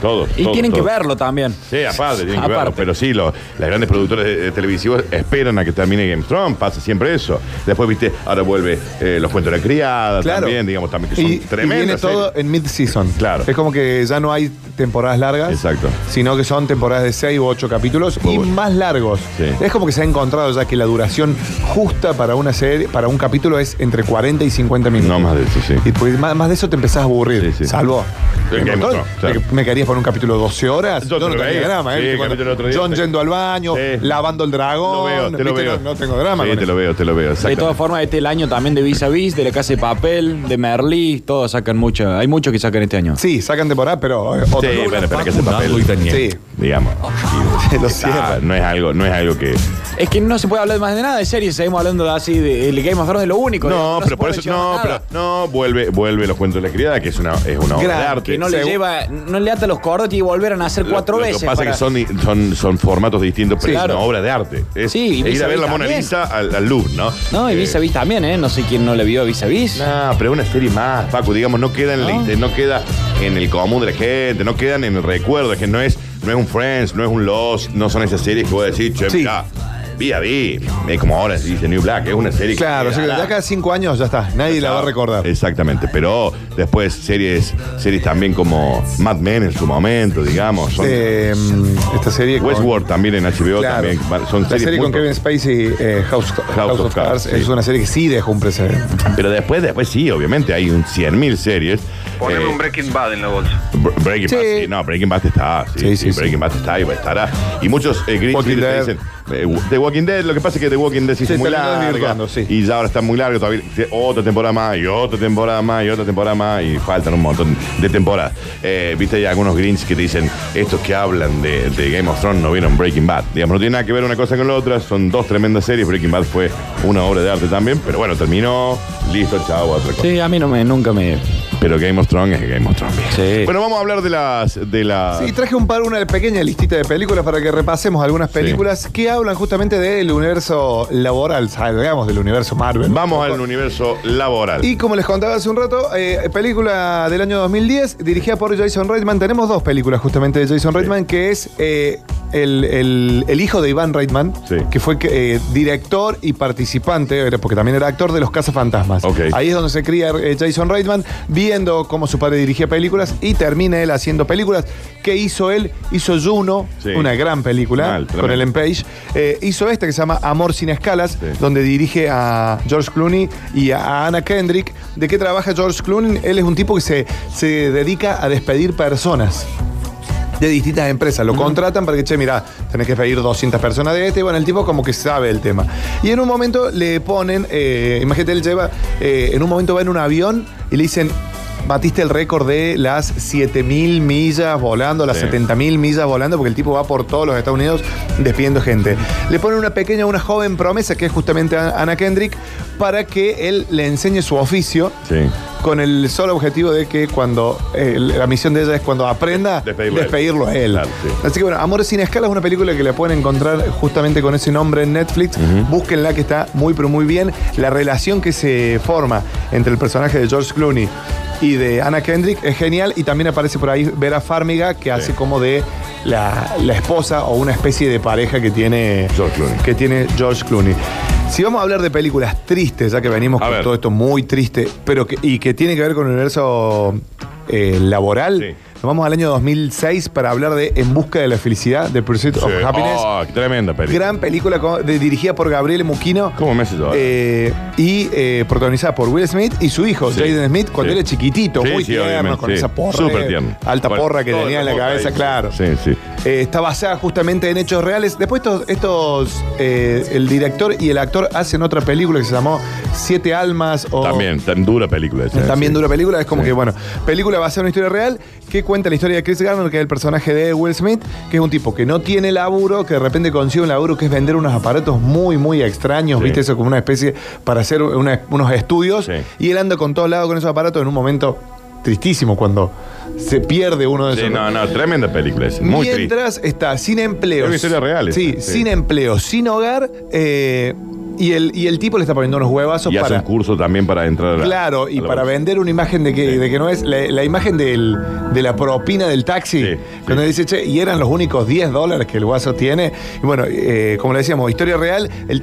Todos. Y todos, tienen que verlo también. Sí, aparte, tienen que verlo. Pero sí, lo- las grandes productoras de, de televisivos esperan a que termine Game of Thrones. Pasa siempre eso. Después, viste, ahora vuelve eh, Los Cuentos de la Criada Claro. también, digamos, también que son Y, y viene todo series. en mid-season. Claro. Es como que ya no hay temporadas largas. Exacto. Sino que son temporadas de 6 u 8 capítulos Muy y bueno. más largos. Sí. Es como que se ha encontrado ya que la duración justa para una serie, para un capítulo es entre 40 y 50 minutos. No más de eso, sí. Y pues más, más de eso te empezás a aburrir. Sí, sí. Salvo. Game of Thrones. Claro. Me quedarías por un capítulo de 12 horas. Yo te no lo tenía veía. drama, ¿eh? Sí, Que cuando capítulo otro día, John sí. yendo al baño, Sí. lavando el dragón. Lo veo, te lo ¿viste? veo. No, no tengo drama. Sí, con te eso. lo veo, te lo veo. De exactamente. todas formas, este es el año también de Vis a Vis, de la Casa de Papel, de Merlí, todos sacan mucho. Hay muchos que sacan este año. Sí, sacan temporada, pero eh, otro. Sí, bueno, pero que ese Facu, Nando y papel, Daniel. Sí. digamos. Lo cierran. no es algo, no es algo que. Es que no se puede hablar más de nada de series, seguimos hablando de así de, el Game of Thrones de lo único. No, se pero por puede eso, mencionar no, pero nada. no, vuelve, vuelve los cuentos de la criada, que es una, es una obra Gran, de arte. Que no le lleva, no le ata los cordos y volver a nacer Lo- cuatro lo veces. que pasa para- es que son, son, son formatos distintos, pero Sí, es claro. una obra de arte. Es, Sí, y es ir a ver la Mona. Lisa al, al Louvre, ¿no? No, y Eh, Vis a Vis también, ¿eh? No sé quién no le vio a Vis a Vis. No, pero es una serie más, Paco, digamos, no queda en, la No. inte- no queda en el común de la gente, no quedan en el recuerdo, es que no es, no es un Friends, no es un Lost, no son esas series que voy a decir, che, Sí. mirá, Vía vi. Es como ahora se dice New Black. Es una serie Claro, que o sea, de acá a cinco años ya está. Nadie la va a recordar. Exactamente, pero después series, series también como Mad Men en su momento, digamos. Son, Eh, esta serie. con- Westworld también en HBO Claro. también. Son La series serie muy con Kevin Spacey, eh, House, House of, Cards, sí. es una serie que sí dejó un precedente. Pero después, después sí, obviamente hay un 100.000 series. Poneme Eh, un Breaking Bad en la bolsa. Br- Breaking Sí. Bad, sí, no, Breaking Bad está, sí, Sí, sí, sí, sí. Breaking Bad está y estará. Y muchos eh, gringos te Dead. dicen, eh, The Walking Dead, lo que pasa es que The Walking Dead se hizo Se muy terminó larga desvirtuando, sí. y ya ahora está muy largo todavía. Otra temporada más y otra temporada más y otra temporada más y faltan un montón de temporadas. Eh, Viste, hay algunos greens que te dicen, estos que hablan de, de Game of Thrones no vieron Breaking Bad. Digamos, no tiene nada que ver una cosa con la otra, son dos tremendas series. Breaking Bad fue una obra de arte también, pero bueno, terminó, listo, chao, otra cosa. Sí, a mí no me, nunca me. Pero Game of Thrones es Game of Thrones. viejo. Sí. Bueno, vamos a hablar de las. De las Sí, traje un par, una pequeña listita de películas para que repasemos algunas películas que hablan justamente del universo laboral, digamos, del universo Marvel. Vamos al universo laboral. Y como les contaba hace un rato, eh, película del año 2010, dirigida por Jason Reitman. Tenemos dos películas justamente de Jason Reitman, que es eh, el, el- el hijo de Iván Reitman, Sí. que fue eh, director y participante, era- porque también era actor de Los Cazafantasmas. Ok. Ahí es donde se cría eh, Jason Reitman, viendo cómo su padre dirigía películas y termina él haciendo películas. ¿Qué hizo él? Hizo Juno, Sí. una gran película, Mal, con el Page. Eh, hizo esta que se llama Amor sin escalas, Sí. donde dirige a George Clooney y a Anna Kendrick. ¿De qué trabaja George Clooney? Él es un tipo que se, se dedica a despedir personas. De distintas empresas. Lo contratan para que, che, mira, tenés que pedir 200 personas de este. Y bueno, el tipo como que sabe el tema. Y en un momento le ponen, eh, imagínate, él lleva, eh, en un momento va en un avión y le dicen, batiste el récord de las 7000 millas volando, las Sí. 70.000 millas volando, porque el tipo va por todos los Estados Unidos despidiendo gente. Le ponen una pequeña, una joven promesa, que es justamente Anna Kendrick, para que él le enseñe su oficio Sí. con el solo objetivo de que cuando eh, la misión de ella es cuando aprenda Despedirlo a él. despedirlo a él. Claro, sí. Así que bueno, Amores sin escala es una película que la pueden encontrar justamente con ese nombre en Netflix. Búsquenla que está muy pero muy bien. La relación que se forma entre el personaje de George Clooney y de Anna Kendrick es genial y también aparece por ahí Vera Farmiga que hace como de la, la esposa o una especie de pareja que tiene George Clooney. que tiene George Clooney. Si vamos a hablar de películas tristes, ya que venimos A con ver. todo esto muy triste, pero que, y que tiene que ver con el universo eh, laboral, Sí. Vamos al año 2006 para hablar de En busca de la felicidad, The Pursuit of Sí. Happiness. Oh, tremenda película. Gran película de- dirigida por Gabriele Muquino. ¿Cómo me hace llorar? eh, y eh, protagonizada por Will Smith y su hijo, Sí, Jaden Smith, cuando sí. era chiquitito, Sí, muy sí, tierno, obviamente, con sí. esa porra. Súper eh, tierno. Alta Bueno, porra que todo tenía en la porra cabeza, ahí, claro. Sí, sí. Eh, está basada justamente en hechos reales. Después estos, estos, eh, el director y el actor hacen otra película que se llamó Siete Almas o... También, tan dura película esa. También sí. dura película, es como Sí. que, bueno, película basada en una historia real que cuenta la historia de Chris Garner, que es el personaje de Will Smith, que es un tipo que no tiene laburo, que de repente consigue un laburo que es vender unos aparatos muy, muy extraños, Sí. ¿viste? Eso como una especie para hacer una- unos estudios. Sí. Y él anda con todos lados con esos aparatos en un momento tristísimo cuando se pierde uno de Sí, esos. no, no, tremenda película esa. Muy triste. Mientras está sin empleo. Es una historia real Sí, sí. sin empleo, sin hogar. eh, y, el, y el tipo le está poniendo unos huevazos Y hace para. un curso también para entrar a la- Claro, y a la para bolsa. vender una imagen de que, Sí. de que no es la, la imagen del- de la propina del taxi. Sí, cuando dice, che, y eran los únicos 10 dólares que el guaso tiene. Y bueno, eh, como le decíamos, historia real, el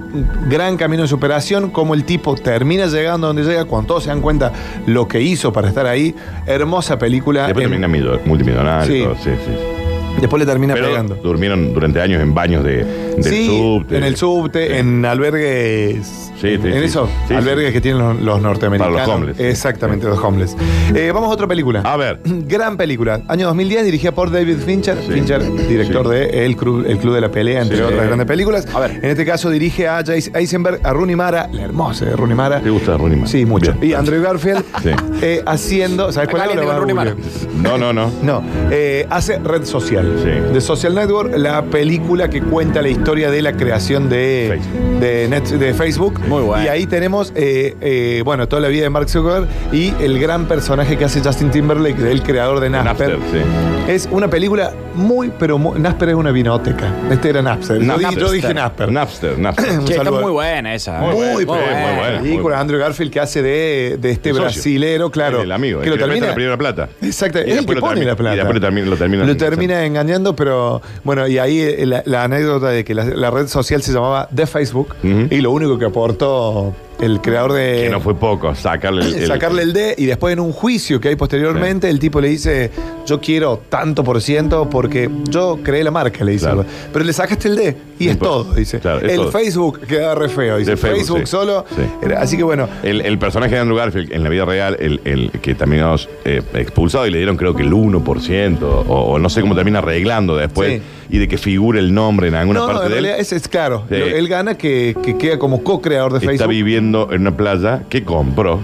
gran camino de superación, cómo el tipo termina llegando donde llega, cuando todos se dan cuenta lo que hizo para estar ahí. Hermosa película. Después En- termina millo- multimillonario. Sí. todo, Sí, sí. Después le termina Pero pegando. durmieron durante años en baños de, del sí, subte. en el subte, en albergues. Sí, sí, en sí. esos Sí, albergues sí. que tienen los, los norteamericanos. Para los homeless. Exactamente, los homeless. Eh, vamos a otra película. A ver. Gran película. Año 2010, dirigida por David Fincher. Sí. Fincher, director Sí. de El Club, El Club de la Pelea, entre Sí. otras grandes películas. A ver. En este caso dirige a Jace Eisenberg, a Rooney Mara, la hermosa de Rooney Mara. ¿Te gusta Rooney Mara? Sí, mucho. Bien. y Andrew Garfield Sí. eh, haciendo. ¿Sabes cuál es? Caliente Ahora con va a Rooney googlear. No, no, no. No, eh, hace Red Social. Sí. De Social Network, la película que cuenta la historia de la creación de Facebook. de, Net- de Facebook Muy bueno. Y ahí tenemos, eh, eh, bueno, toda la vida de Mark Zuckerberg y el gran personaje que hace Justin Timberlake, el creador de Napster. Napster, sí. Es una película muy, pero muy, Napster es una vinoteca. Este era Napster. Yo, di- yo dije Napster. Napster, Napster. Che, está muy buena esa. Muy buena, Muy, muy buena, muy buena. película. Andrew Garfield que hace de, de este El socio. brasilero, claro. El amigo, que el lo que termina. la primera plata. Exacto, Y es el después que lo pone termina- la plata. y después lo termina- lo termina Lo enganchando. termina engañando, pero bueno, y ahí eh, la, la anécdota de que la, la red social se llamaba The Facebook y lo único que aportó el creador de. Que no fue poco, sacarle el, el- sacarle el D y después en un juicio que hay posteriormente el tipo le dice yo quiero tanto por ciento porque yo creé la marca le dice Claro. pero le sacaste el D y es todo dice Claro, es el todo. Facebook queda re feo dice De Facebook, Facebook, sí. solo Sí. Era- así que bueno El, el personaje de Andrew Garfield en la vida real, el, el que terminó eh, expulsado y le dieron creo que el 1% o, o no sé cómo termina arreglando después Sí. y de que figure el nombre en alguna no, no, parte en de él. realidad ese es claro Sí. Lo- él gana que, que queda como co-creador de Está Facebook viviendo en una playa que compró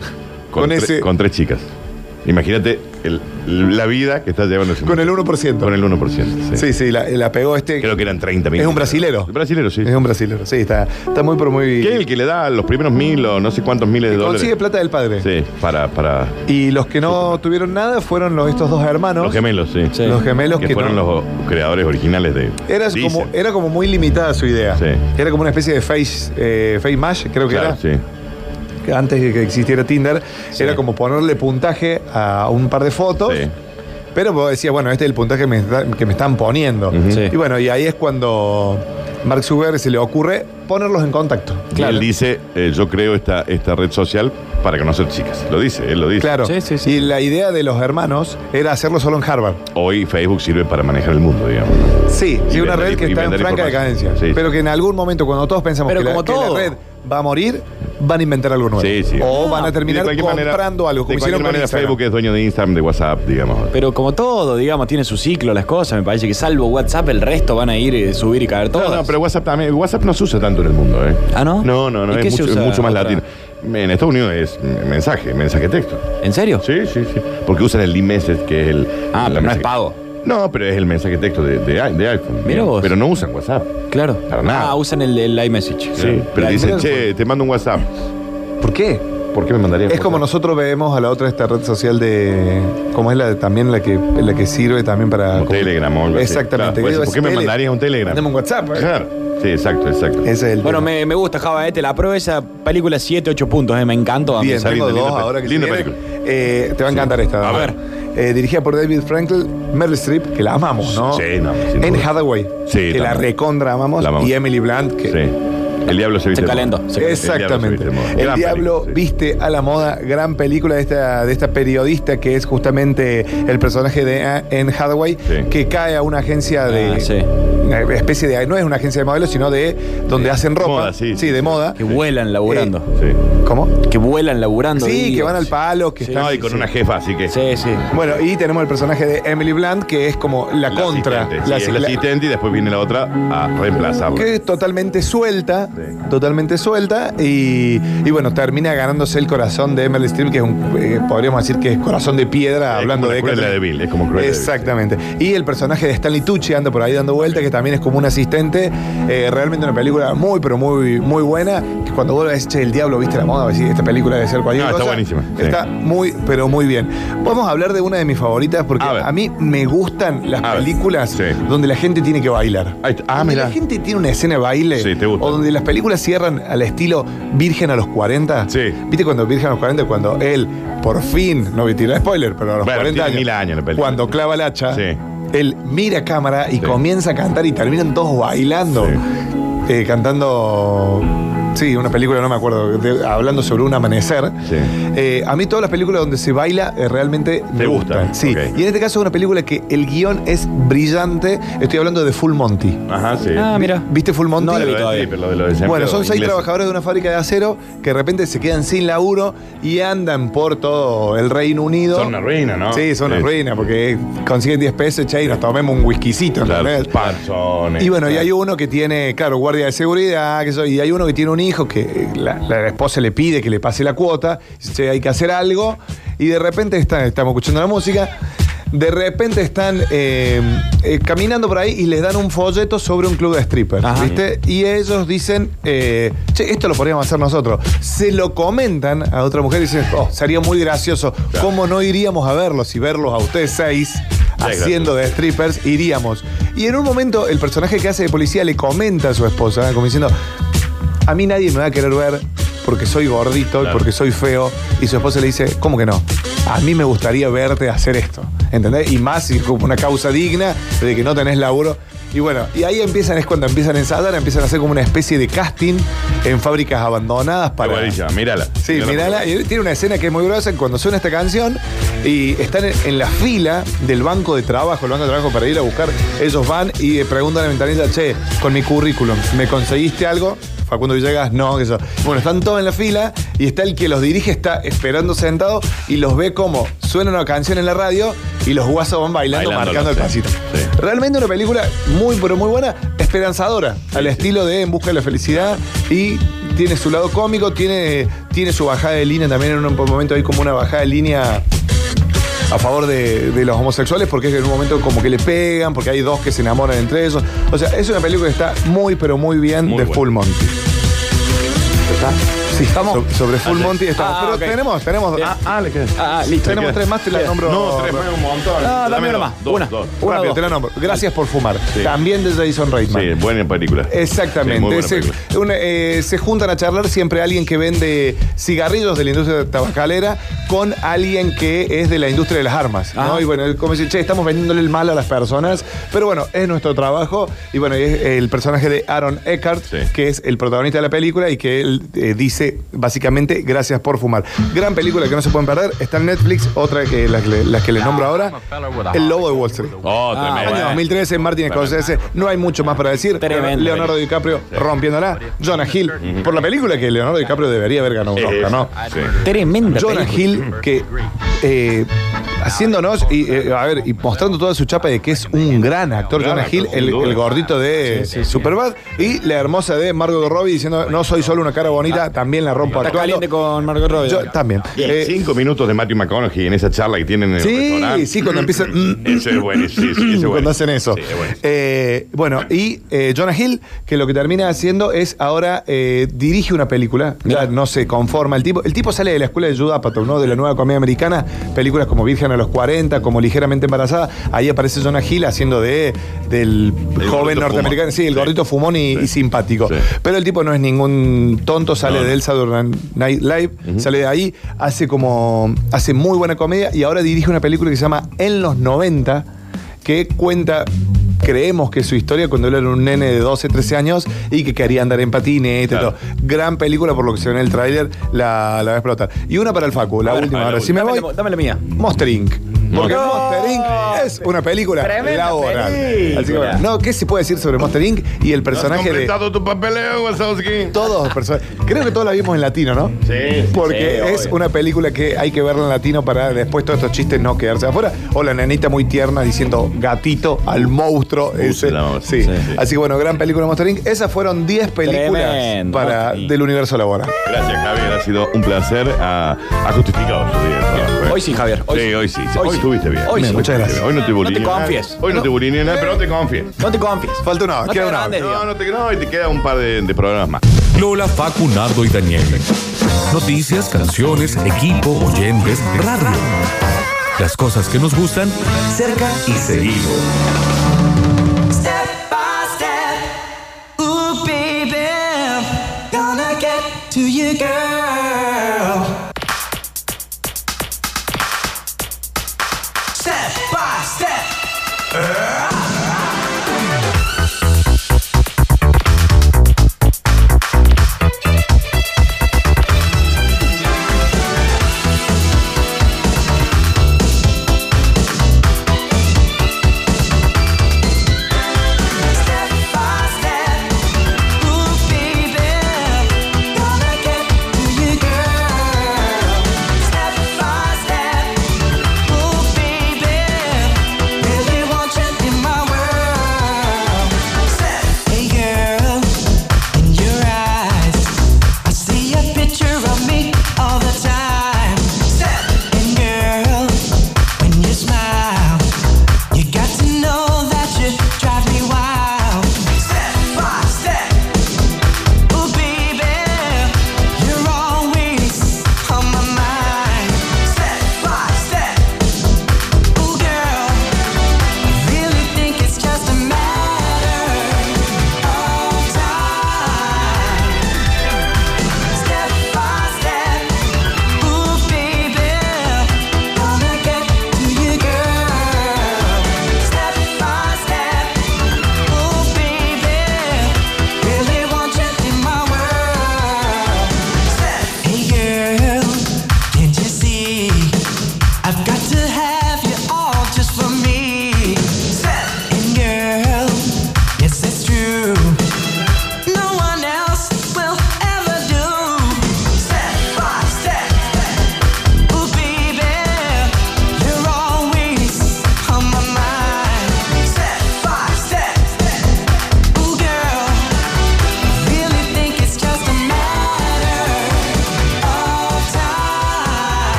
con, Con tre- ese- con tres chicas. Imagínate el- la vida que está llevando ese con el muchacho. 1% Con el 1%. Sí. sí sí la, la pegó este Creo que eran 30 mil. Es un brasilero. Brasilero, sí. es un brasilero sí está, está muy pero muy Que es el que le da los primeros mil o no sé cuántos miles de dólares. consigue plata del padre Sí, para, para y los que no tuvieron nada fueron los, estos dos hermanos los gemelos, sí. Sí. los gemelos Que, que, fueron no- los creadores originales de. Era Dicen. como, era como muy limitada su idea. Sí. Era como una especie de face, eh, face mash, creo que Claro, era. sí. Antes de que existiera Tinder, era como ponerle puntaje a un par de fotos. Sí. Pero vos decías, bueno, este es el puntaje que me, está- que me están poniendo. Sí. Y bueno, y ahí es cuando Mark Zuckerberg se le ocurre ponerlos en contacto. Y él dice, eh, yo creo esta, esta red social para conocer chicas. Lo dice, él lo dice. Claro. Sí, sí, sí. Y la idea de los hermanos era hacerlo solo en Harvard. Hoy Facebook sirve para manejar el mundo, digamos. Sí, Y sí, una vender- red que y está en franca decadencia. Sí. Pero que en algún momento, cuando todos pensamos Pero que, la, como que la red va a morir, van a inventar algo nuevo. Sí, sí. O No, van a de terminar cualquier manera- comprando algo, De como cualquier hicieron con manera, Instagram. Facebook es dueño de Instagram, de WhatsApp, digamos. Pero como todo, digamos, tiene su ciclo las cosas. Me parece que salvo WhatsApp, el resto van a ir, eh, subir y caer No, todas. no, pero WhatsApp también. WhatsApp no se usa tanto en el mundo, ¿eh? ¿Ah, no? No, no, no. ¿Y Es qué se mucho, es usa mucho más otra? latino. En Estados Unidos es mensaje, mensaje texto. ¿En serio? Sí, sí, sí. Porque usan el iMessage, que es el. Ah, la pero no es mensaje- pago. No, pero es el mensaje texto de, de, de iPhone. Mira vos. Pero no usan WhatsApp. Claro. Para nada. Ah, usan el, el iMessage. Sí. Pero dicen, che, te mando un WhatsApp. ¿Por qué? ¿Por qué me mandarías Es como nosotros vemos a la otra esta red social de. como es la de- también la que, la que sirve también para. Como Telegram o algo así. Exactamente. Claro, Digo, ¿Por qué me mandarías un Telegram? Mandame un WhatsApp. ¿eh? Claro. Sí, exacto, exacto. Ese es el. Bueno, me, me gusta Java, eh, te la apruebo esa película 7, 8 puntos, eh, me encantó. a mí Bien, tengo dos linda ahora que se linda película. Eh, te va a encantar esta. A ver. Eh, dirigida por David Frankel, Meryl Streep, que la amamos, ¿no? Sí, no, sin En duda. Hathaway, Sí, que la también. recontra amamos, La amamos. y Emily Blunt, que Sí. El diablo se viste. Se de moda. calentó, se calentó. Exactamente. El diablo se viste de moda. El Gran Diablo película, sí. viste a la moda, gran película de esta, de esta periodista que es justamente el personaje de Anne Hathaway, Sí. que cae a una agencia de. Ah, sí. Una especie de. No es una agencia de modelos, sino de. donde hacen ropa. Moda, sí, sí, de sí. moda. Que vuelan laburando. Sí. ¿Cómo? Que vuelan laburando. Sí, que van al palo, que Sí. están. No, y con una jefa, así que. Sí, sí. Bueno, y tenemos el personaje de Emily Blunt, que es como la, La contra. asistente. la- es la la- asistente y después viene la otra a reemplazarla. que es totalmente suelta, Sí. totalmente suelta, y, y bueno, termina ganándose el corazón de Emily Streep, que es un, eh, podríamos decir que es corazón de piedra, Es hablando como de la Cruella de Vil, es como Cruella de Vil, Exactamente. Y el personaje de Stanley Tucci anda por ahí dando vueltas, que también es como un asistente, eh, realmente una película muy, pero muy, muy buena, que cuando vos ves, che, el diablo, viste la moda, decir, esta película debe ser cualquier No, está buenísima, sí. Está muy, pero muy bien. Vamos a hablar de una de mis favoritas, porque A mí me gustan las A películas Sí. donde la gente tiene que bailar. Ah, donde mira. la gente tiene una escena de baile. Sí, te gusta. O donde las películas cierran al estilo Virgen a los 40. Sí. ¿Viste cuando Virgen a los 40? Cuando él, por fin, no voy a tirar spoiler, pero a los Bueno, 40 tiene años. mil años la película. Cuando clava el hacha, Sí. Él mira a cámara y Sí. comienza a cantar y terminan todos bailando. Sí. Eh, cantando. Sí, una película, no me acuerdo, de- hablando sobre un amanecer. Sí. Eh, a mí todas las películas donde se baila eh, realmente me gustan, Sí. ok. Y en este caso es una película que el guion es brillante. Estoy hablando de Full Monty. Ajá, sí. Ah, mira. ¿Viste Full Monty? No la vi Lo de- todavía. sí, pero lo de lo de desempleo Bueno, son seis inglés. trabajadores de una fábrica de acero que de repente se quedan sin laburo y andan por todo el Reino Unido. Son una ruina, ¿no? Sí, son una ruina porque consiguen 10 pesos, che, y nos tomemos un whiskycito, Claro, ¿entendés? panzones. Y bueno, y hay uno que tiene, claro, guardia de seguridad, que y hay uno que tiene un hijo que la, la esposa le pide que le pase la cuota, dice, "Che, hay que hacer algo, y de repente está- estamos escuchando la música, de repente están eh, eh, caminando por ahí y les dan un folleto sobre un club de strippers, Ajá. ¿viste? Y ellos dicen, eh, che, esto lo podríamos hacer nosotros. Se lo comentan a otra mujer y dicen, oh, sería muy gracioso. ¿Cómo no iríamos a verlos y verlos a ustedes seis haciendo de strippers? Iríamos. Y en un momento el personaje que hace de policía le comenta a su esposa, como diciendo, a mí nadie me va a querer ver porque soy gordito y Claro. porque soy feo. Y su esposa le dice, ¿cómo que no? A mí me gustaría verte hacer esto. ¿Entendés? Y más si como una causa digna de que no tenés laburo. Y bueno, y ahí empiezan, es cuando empiezan a ensayar, empiezan a hacer como una especie de casting en fábricas abandonadas para. Mírala. Sí, mirala. Y tiene una escena que es muy gruesa cuando suena esta canción y están en, en la fila del banco de trabajo, el banco de trabajo para ir a buscar. Ellos van y eh, preguntan a la ventanilla, che, con mi currículum, ¿me conseguiste algo? Facundo Villegas, no, que eso. Bueno, están todos en la fila y está el que los dirige, está esperando sentado y los ve como suena una canción en la radio y los guasos van bailando, marcando el sí, pasito. sí. Realmente una película muy, pero muy buena, esperanzadora, al estilo de En Busca de la Felicidad y tiene su lado cómico, tiene, tiene su bajada de línea también en un momento hay como una bajada de línea a favor de, de los homosexuales porque es que en un momento como que le pegan, porque hay dos que se enamoran entre ellos. O sea, es una película que está muy, pero muy bien Muy de. Full Monty. Sí, ¿Estamos? so- sobre Full Ah, Monty estamos. Ah, pero ok. tenemos, tenemos. Bien. Ah, ah, le queda. Ah, listo. Tenemos tres más, te la nombro. No, tres, fue un montón. Ah, dame una más. dos, Una. dos. Una, Rápido, dos. te la nombro. Gracias por fumar. Sí. También de Jason Reitman. Sí, buena película. Sí, muy Exactamente. buena se, película. una- eh, se juntan a charlar siempre alguien que vende cigarrillos de la industria tabacalera con alguien que es de la industria de las armas. ¿no? Ah. Y bueno, como decir, che, estamos vendiéndole el mal a las personas. Pero bueno, es nuestro trabajo. Y bueno, es el personaje de Aaron Eckhart, Sí. que es el protagonista de la película y que él eh, dice básicamente gracias por fumar. Gran película que no se pueden perder. Está en Netflix. Otra que las, las que les nombro ahora. El Lobo de Wall Street. Oh, Ah, tremendo. Año 2013, Martin Scorsese. No hay mucho más para decir. Tremendo. Leonardo DiCaprio rompiéndola. Jonah Hill. Por la película que Leonardo DiCaprio debería haber ganado un Oscar, ¿no? Sí. Tremenda Jonah película. Hill que eh, haciéndonos y eh, a ver y mostrando toda su chapa de que es un gran actor Jonah Hill el, gordito de Superbad y la hermosa de Margot Robbie diciendo no soy solo una cara bonita también la rompo Está actuando caliente con Margot Robbie. yo también Y Eh, cinco minutos de Matthew McConaughey en esa charla que tienen en el Sí, restaurante. sí, cuando empiezan. mm, Ese es bueno, sí, sí, ese es bueno. Cuando hacen eso. Sí, es bueno. Eh, bueno, y eh, Jonah Hill, que lo que termina haciendo es ahora eh, dirige una película. Ya no se conforma el tipo. El tipo sale de la escuela de Judd Apatow, ¿no? De la nueva comedia americana. Películas como Virgen a los 40, como Ligeramente Embarazada. Ahí aparece Jonah Hill haciendo de del El joven norteamericano. fumón. Sí, el Sí. gordito fumón y, Sí. y simpático. Sí. Pero el tipo no es ningún tonto, sale No, de El Saturday Night Live, sale de ahí, hace como. hace muy buena comedia y ahora dirige una película que se llama En los 90, que cuenta. Creemos que su historia cuando él era un nene de 12, 13 años y que quería andar en Claro. todo. Gran película por lo que se ve en el tráiler, la, la va a explotar. Y una para el Facu, la ver, última. Ahora, si me Dame voy, la- Dame la mía. Monster Inc. Porque No. Monster Inc. es una película Tremenda laboral. película. Así que bueno, no, ¿qué se puede decir sobre Monster Inc. y el ¿Has personaje de. completado tu papeleo, Wazowski? Todos los personajes. Creo que todos la vimos en latino, ¿no? Sí. Porque Sí, es obvio. una película que hay que verla en latino para después todos estos chistes no quedarse afuera. O la nenita muy tierna diciendo gatito al monstruo. ese. la voz. Sí. Sí, sí. Así que bueno, gran película Monster Inc. Esas fueron 10 películas Tremendo, para, Monster Inc. del universo laboral. Gracias, Javier. Ha sido un placer. Ha, ha justificado su día. de trabajo, ¿eh? Hoy sí, Javier. Hoy sí, sí. hoy sí. Hoy Hoy, sí. Estuviste bien. Hoy sí. Muchas gracias. Hoy no te No bulineé te nada. confies. Hoy no te bulineé nada, pero no te confíes. No te confíes. Falta una, No queda te una. agrandes, No, no te no, y te queda un par de, de programas más. Lola, Facu, Nardo y Daniel. Noticias, canciones, equipo, oyentes, radio. Las cosas que nos gustan, cerca y seguido. Step by step, ooh baby, gonna get to you, girl.